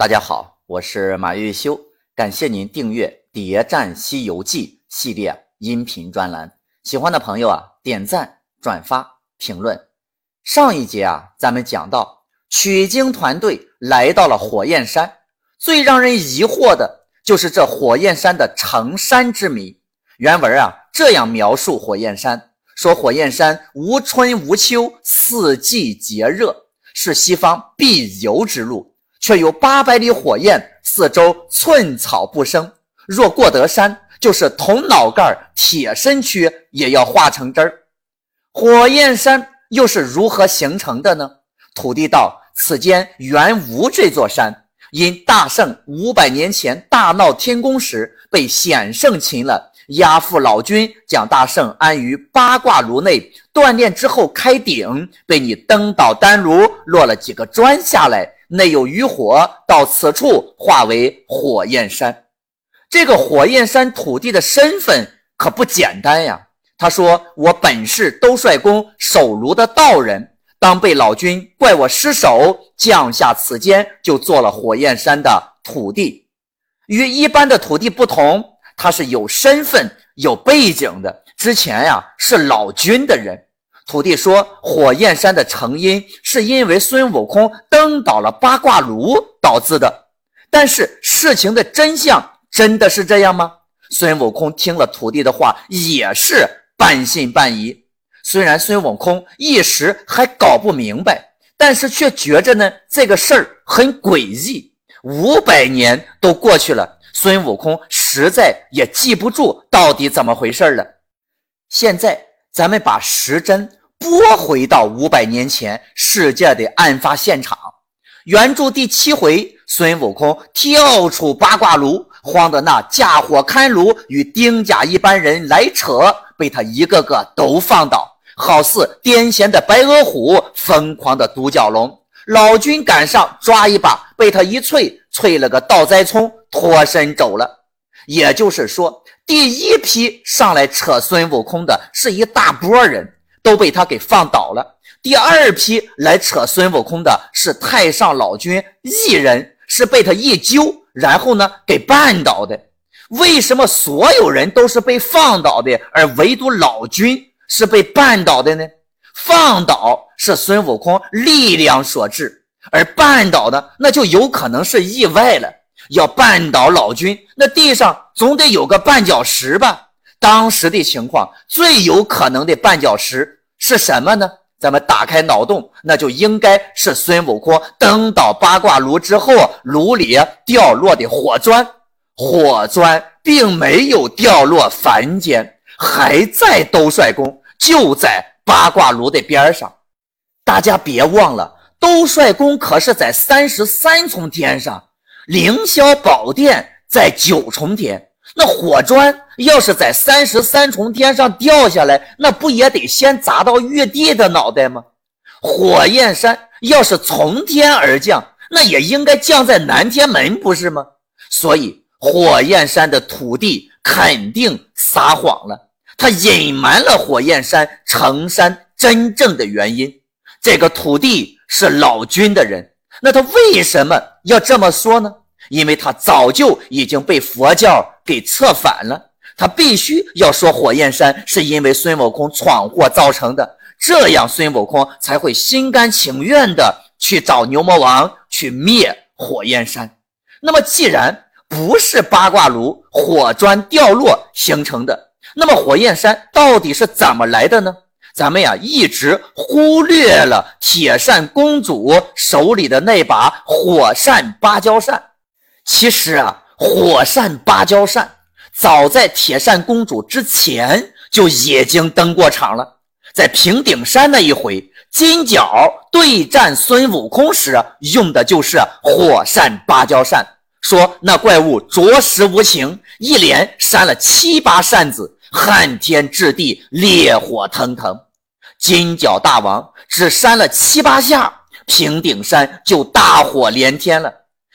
大家好，我是马玉修，感谢您订阅《谍战西游记》系列音频专栏。喜欢的朋友啊，点赞、转发、评论。上一节啊，咱们讲到取经团队来到了火焰山，最让人疑惑的就是这火焰山的成山之谜。原文啊这样描述火焰山：说火焰山无春无秋，四季皆热，是西方必游之路。却有八百里火焰，四周寸草不生。若过得山，就是铜脑盖、铁身躯也要化成汁儿。火焰山又是如何形成的呢？土地道：此间原无这座山，因大圣五百年前大闹天宫时被显圣擒了，押赴老君，将大圣安于八卦炉内锻炼之后开鼎，被你登倒丹炉落了几个砖下来。内有余火，到此处化为火焰山。这个火焰山土地的身份可不简单呀。他说：“我本是兜率宫守炉的道人，当被老君怪我失手，降下此间，就做了火焰山的土地。与一般的土地不同，他是有身份、有背景的。之前呀，是老君的人。”土地说：“火焰山的成因是因为孙悟空登倒了八卦炉导致的。”但是事情的真相真的是这样吗？孙悟空听了土地的话，也是半信半疑。虽然孙悟空一时还搞不明白，但是却觉着呢这个事儿很诡异。五百年都过去了，孙悟空实在也记不住到底怎么回事了。现在咱们把时针。拨回到五百年前世界的案发现场，原著第七回，孙悟空跳出八卦炉，慌得那架火看炉与丁甲一般人来扯，被他一个个都放倒，好似癫痫的白额虎，疯狂的独角龙。老君赶上抓一把，被他一催，催了个倒栽葱，脱身走了。也就是说，第一批上来扯孙悟空的是一大波人。都被他给放倒了。第二批来扯孙悟空的是太上老君一人，是被他一揪，然后呢给绊倒的。为什么所有人都是被放倒的，而唯独老君是被绊倒的呢？放倒是孙悟空力量所致，而绊倒的那就有可能是意外了。要绊倒老君，那地上总得有个绊脚石吧？当时的情况最有可能的绊脚石是什么呢？咱们打开脑洞，那就应该是孙悟空登到八卦炉之后，炉里掉落的火砖。火砖并没有掉落凡间，还在兜率宫，就在八卦炉的边上。大家别忘了，兜率宫可是在三十三重天上，凌霄宝殿在九重天。那火砖要是在三十三重天上掉下来，那不也得先砸到玉帝的脑袋吗？火焰山要是从天而降，那也应该降在南天门，不是吗？所以火焰山的土地肯定撒谎了，他隐瞒了火焰山成山真正的原因。这个土地是老君的人，那他为什么要这么说呢？因为他早就已经被佛教给策反了，他必须要说火焰山是因为孙悟空闯祸造成的，这样孙悟空才会心甘情愿的去找牛魔王去灭火焰山。那么，既然不是八卦炉火砖掉落形成的，那么火焰山到底是怎么来的呢？咱们呀一直忽略了铁扇公主手里的那把火扇芭蕉扇。其实啊，火扇芭蕉扇早在铁扇公主之前就已经登过场了。在平顶山那一回，金角对战孙悟空时，用的就是火扇芭蕉扇。说那怪物着实无情，一连扇了七八扇子，撼天掷地，烈火腾腾。金角大王只扇了七八下，平顶山就大火连天了。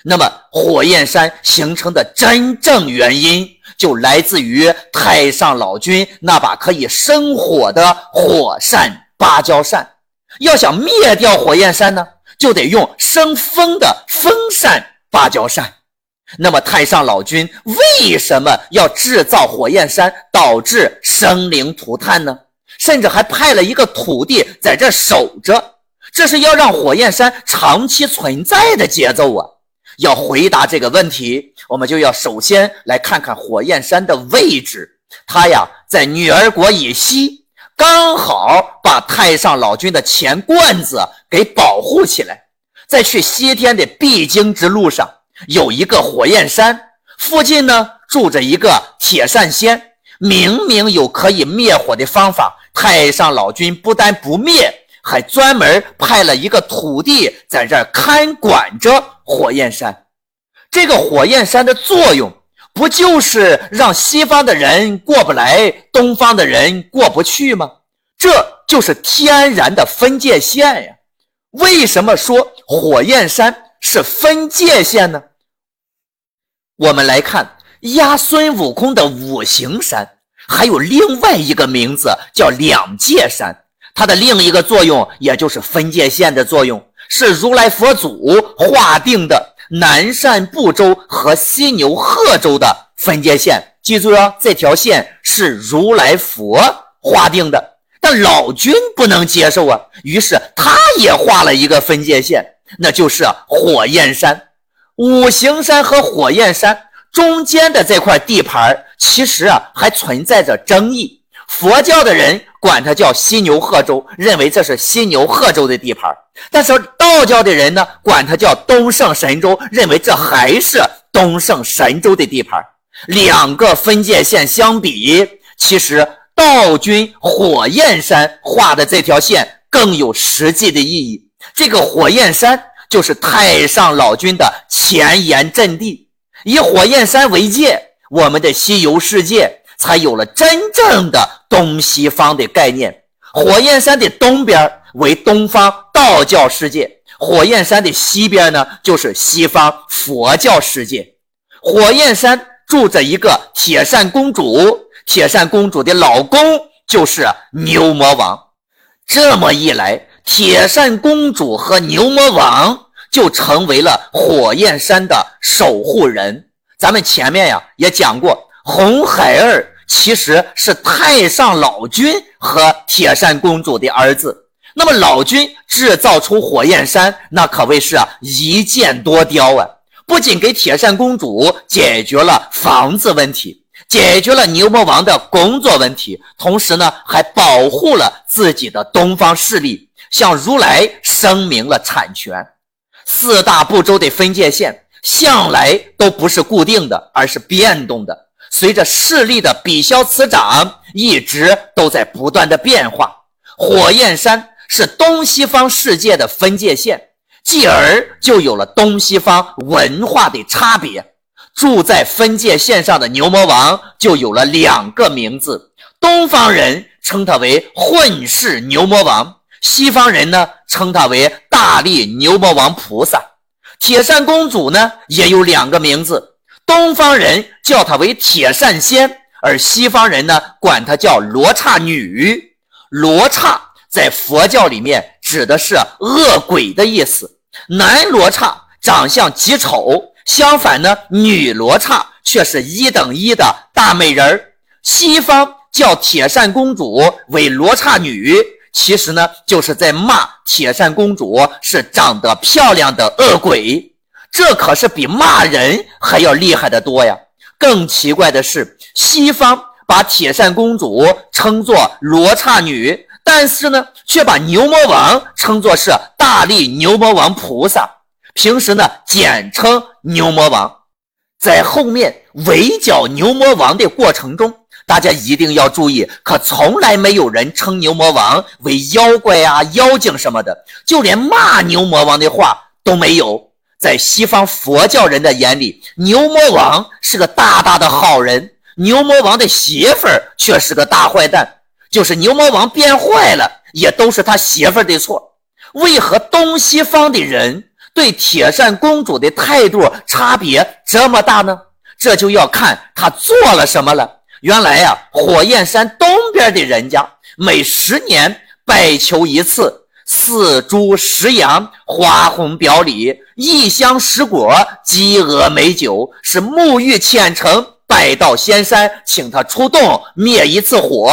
那么，火焰山形成的真正原因，就来自于太上老君那把可以生火的火扇芭蕉扇。要想灭掉火焰山呢，就得用生风的风扇芭蕉扇。那么太上老君为什么要制造火焰山，导致生灵涂炭呢？甚至还派了一个土地在这守着，这是要让火焰山长期存在的节奏啊！要回答这个问题，我们就要首先来看看火焰山的位置。它呀，在女儿国以西，刚好把太上老君的钱罐子给保护起来。在去西天的必经之路上，有一个火焰山，附近呢住着一个铁扇仙。明明有可以灭火的方法，太上老君不但不灭，还专门派了一个土地在这儿看管着火焰山。这个火焰山的作用，不就是让西方的人过不来，东方的人过不去吗？这就是天然的分界线呀。为什么说火焰山是分界线呢？我们来看压孙悟空的五行山，还有另外一个名字叫两界山。它的另一个作用，也就是分界线的作用，是如来佛祖划定的南赡部洲和西牛贺州的分界线。记住哟，这条线是如来佛划定的。但老君不能接受啊，于是他也画了一个分界线，那就是火焰山。五行山和火焰山中间的这块地盘，其实啊还存在着争议。佛教的人管它叫西牛贺州，认为这是西牛贺州的地盘；但是道教的人呢，管它叫东胜神州，认为这还是东胜神州的地盘。两个分界线相比，其实。道君火焰山画的这条线更有实际的意义。这个火焰山就是太上老君的前沿阵地，以火焰山为界，我们的西游世界才有了真正的东西方的概念。火焰山的东边为东方道教世界，火焰山的西边呢就是西方佛教世界。火焰山住着一个铁扇公主。铁扇公主的老公就是牛魔王，这么一来，铁扇公主和牛魔王就成为了火焰山的守护人。咱们前面呀也讲过，红孩儿其实是太上老君和铁扇公主的儿子。那么老君制造出火焰山，那可谓是一箭多雕啊！不仅给铁扇公主解决了房子问题。解决了牛魔王的工作问题，同时呢，还保护了自己的东方势力，向如来声明了产权。四大部洲的分界线向来都不是固定的，而是变动的，随着势力的比消此长，一直都在不断的变化。火焰山是东西方世界的分界线，继而就有了东西方文化的差别。住在分界线上的牛魔王就有了两个名字，东方人称他为混世牛魔王，西方人呢称他为大力牛魔王菩萨。铁扇公主呢也有两个名字，东方人叫她为铁扇仙，而西方人呢管她叫罗刹女。罗刹在佛教里面指的是恶鬼的意思，男罗刹长相极丑。相反呢，女罗刹却是一等一的大美人儿。西方叫铁扇公主为罗刹女，其实呢就是在骂铁扇公主是长得漂亮的恶鬼。这可是比骂人还要厉害的多呀！更奇怪的是，西方把铁扇公主称作罗刹女，但是呢却把牛魔王称作是大力牛魔王菩萨。平时呢，简称牛魔王，在后面围剿牛魔王的过程中，大家一定要注意，可从来没有人称牛魔王为妖怪啊、妖精什么的，就连骂牛魔王的话都没有。在西方佛教人的眼里，牛魔王是个大大的好人，牛魔王的媳妇儿却是个大坏蛋，就是牛魔王变坏了，也都是他媳妇儿的错。为何东西方的人？对铁扇公主的态度差别这么大呢？这就要看她做了什么了。原来呀，火焰山东边的人家每十年拜求一次，四猪十羊，花红表里，异香十果，鸡鹅美酒，是沐浴虔诚，拜到仙山，请他出洞灭一次火。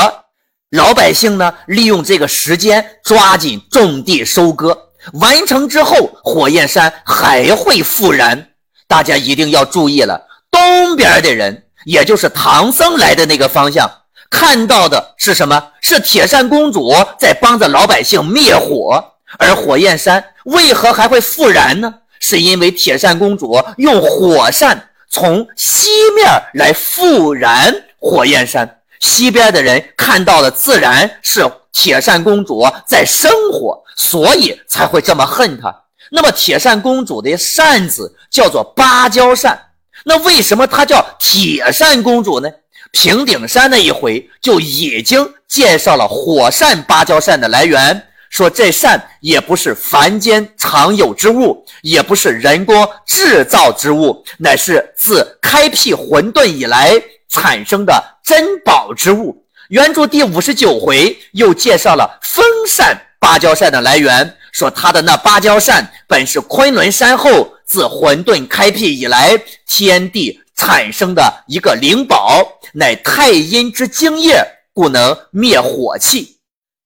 老百姓呢，利用这个时间抓紧种地收割，完成之后，火焰山还会复燃。大家一定要注意了，东边的人，也就是唐僧来的那个方向。看到的是什么？是铁扇公主在帮着老百姓灭火，而火焰山为何还会复燃呢？是因为铁扇公主用火扇从西面来复燃火焰山，西边的人看到的自然是铁扇公主在生火，所以才会这么恨她。那么铁扇公主的扇子叫做芭蕉扇，那为什么她叫铁扇公主呢？平顶山那一回就已经介绍了火扇芭蕉扇的来源，说这扇也不是凡间常有之物，也不是人工制造之物，乃是自开辟混沌以来产生的珍宝之物。原著第五十九回又介绍了风扇芭蕉扇的来源，说它的那芭蕉扇本是昆仑山后自混沌开辟以来天地。产生的一个灵宝，乃太阴之精液，故能灭火气。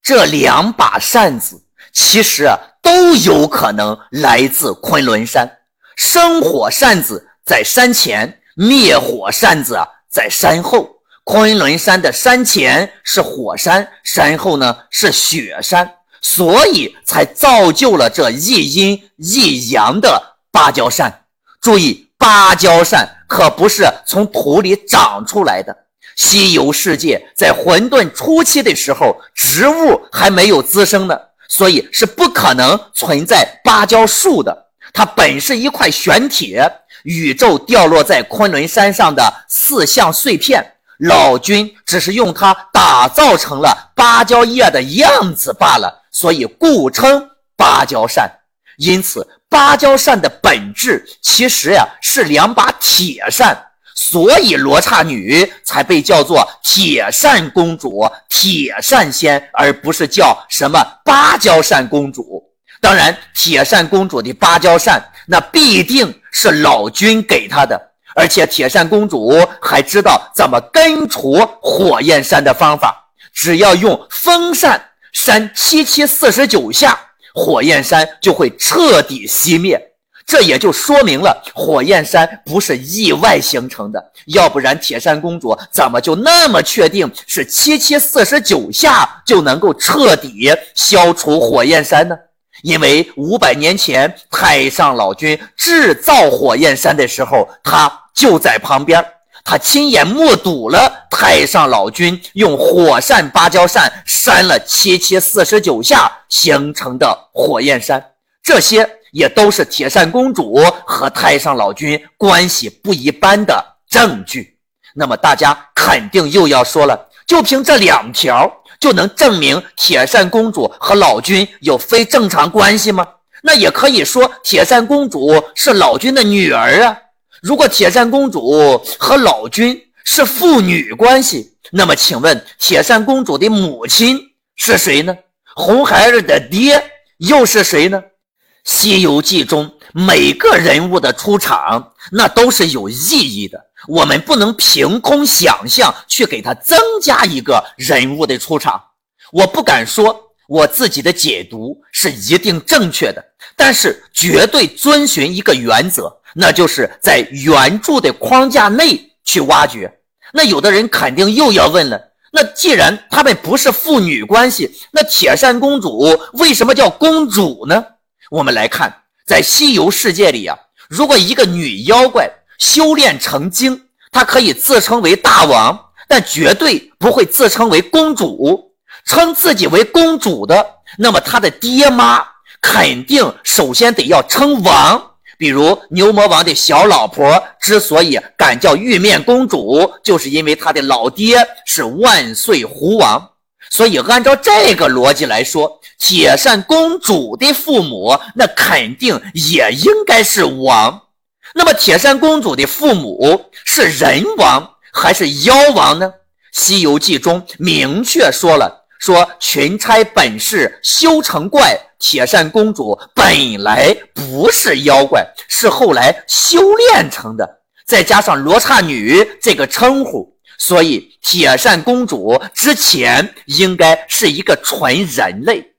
这两把扇子其实啊都有可能来自昆仑山。生火扇子在山前，灭火扇子在山后。昆仑山的山前是火山，山后呢是雪山，所以才造就了这一阴一阳的芭蕉扇。注意，芭蕉扇。可不是从土里长出来的。西游世界在混沌初期的时候，植物还没有滋生呢，所以是不可能存在芭蕉树的。它本是一块玄铁，宇宙掉落在昆仑山上的四象碎片，老君只是用它打造成了芭蕉叶的样子罢了，所以故称芭蕉扇。因此。芭蕉扇的本质其实呀是两把铁扇，所以罗刹女才被叫做铁扇公主、铁扇仙，而不是叫什么芭蕉扇公主。当然，铁扇公主的芭蕉扇那必定是老君给她的，而且铁扇公主还知道怎么根除火焰山的方法，只要用风扇扇七七四十九下。火焰山就会彻底熄灭，这也就说明了火焰山不是意外形成的，要不然铁扇公主怎么就那么确定是七七四十九下就能够彻底消除火焰山呢？因为五百年前太上老君制造火焰山的时候，他就在旁边。他亲眼目睹了太上老君用火扇芭蕉扇扇了七七四十九下形成的火焰山，这些也都是铁扇公主和太上老君关系不一般的证据。那么大家肯定又要说了，就凭这两条就能证明铁扇公主和老君有非正常关系吗？那也可以说铁扇公主是老君的女儿啊。如果铁扇公主和老君是父女关系，那么请问铁扇公主的母亲是谁呢？红孩儿的爹又是谁呢？《西游记》中每个人物的出场，那都是有意义的。我们不能凭空想象去给他增加一个人物的出场。我不敢说我自己的解读是一定正确的，但是绝对遵循一个原则。那就是在原著的框架内去挖掘。那有的人肯定又要问了：那既然他们不是父女关系，那铁扇公主为什么叫公主呢？我们来看，在西游世界里啊，如果一个女妖怪修炼成精，她可以自称为大王，但绝对不会自称为公主。称自己为公主的，那么她的爹妈肯定首先得要称王。比如牛魔王的小老婆之所以敢叫玉面公主，就是因为她的老爹是万岁狐王。所以按照这个逻辑来说，铁扇公主的父母那肯定也应该是王。那么铁扇公主的父母是人王还是妖王呢？《西游记》中明确说了，说群差本是修成怪，铁扇公主本来不是妖怪，是后来修炼成的，再加上罗刹女这个称呼，所以铁扇公主之前应该是一个纯人类。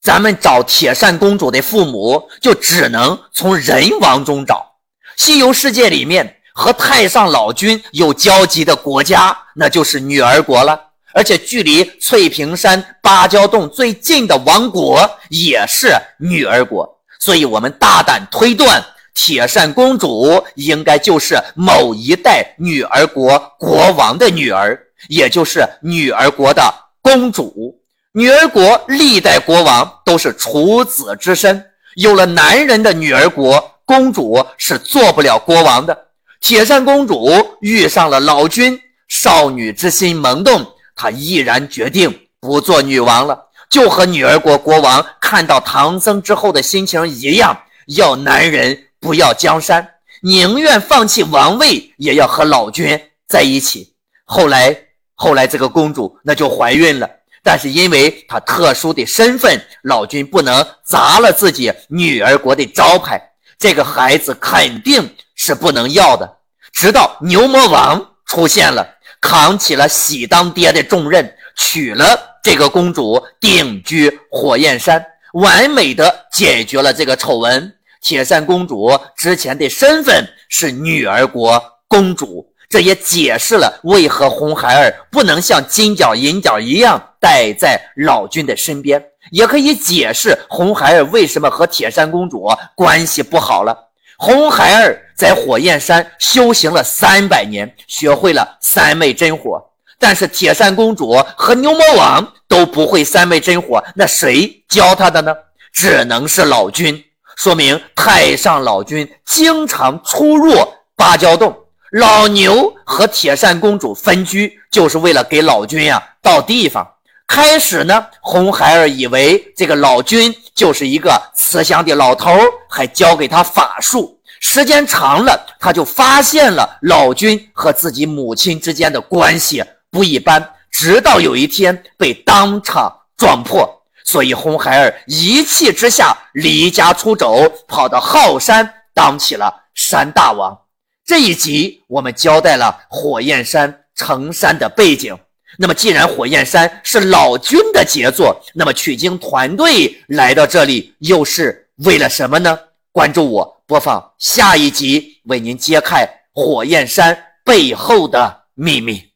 咱们找铁扇公主的父母，就只能从人王中找。西游世界里面和太上老君有交集的国家，那就是女儿国了。而且距离翠屏山芭蕉洞最近的王国也是女儿国，所以我们大胆推断，铁扇公主应该就是某一代女儿国国王的女儿，也就是女儿国的公主。女儿国历代国王都是处子之身，有了男人的女儿国公主是做不了国王的。铁扇公主遇上了老君，少女之心萌动。她毅然决定不做女王了，就和女儿国国王看到唐僧之后的心情一样，要男人不要江山，宁愿放弃王位也要和老君在一起。后来，后来这个公主那就怀孕了，但是因为她特殊的身份，老君不能砸了自己女儿国的招牌，这个孩子肯定是不能要的。直到牛魔王出现了。扛起了喜当爹的重任，娶了这个公主，定居火焰山，完美的解决了这个丑闻。铁扇公主之前的身份是女儿国公主，这也解释了为何红孩儿不能像金角银角一样待在老君的身边，也可以解释红孩儿为什么和铁扇公主关系不好了。红孩儿在火焰山修行了三百年，学会了三昧真火。但是铁扇公主和牛魔王都不会三昧真火，那谁教他的呢？只能是老君。说明太上老君经常出入芭蕉洞，老牛和铁扇公主分居，就是为了给老君呀倒地方。开始呢，红孩儿以为这个老君就是一个慈祥的老头还教给他法术。时间长了，他就发现了老君和自己母亲之间的关系不一般。直到有一天被当场撞破，所以红孩儿一气之下离家出走，跑到浩山当起了山大王。这一集我们交代了火焰山成山的背景。那么，既然火焰山是老君的杰作，那么取经团队来到这里又是为了什么呢？关注我，播放下一集，为您揭开火焰山背后的秘密。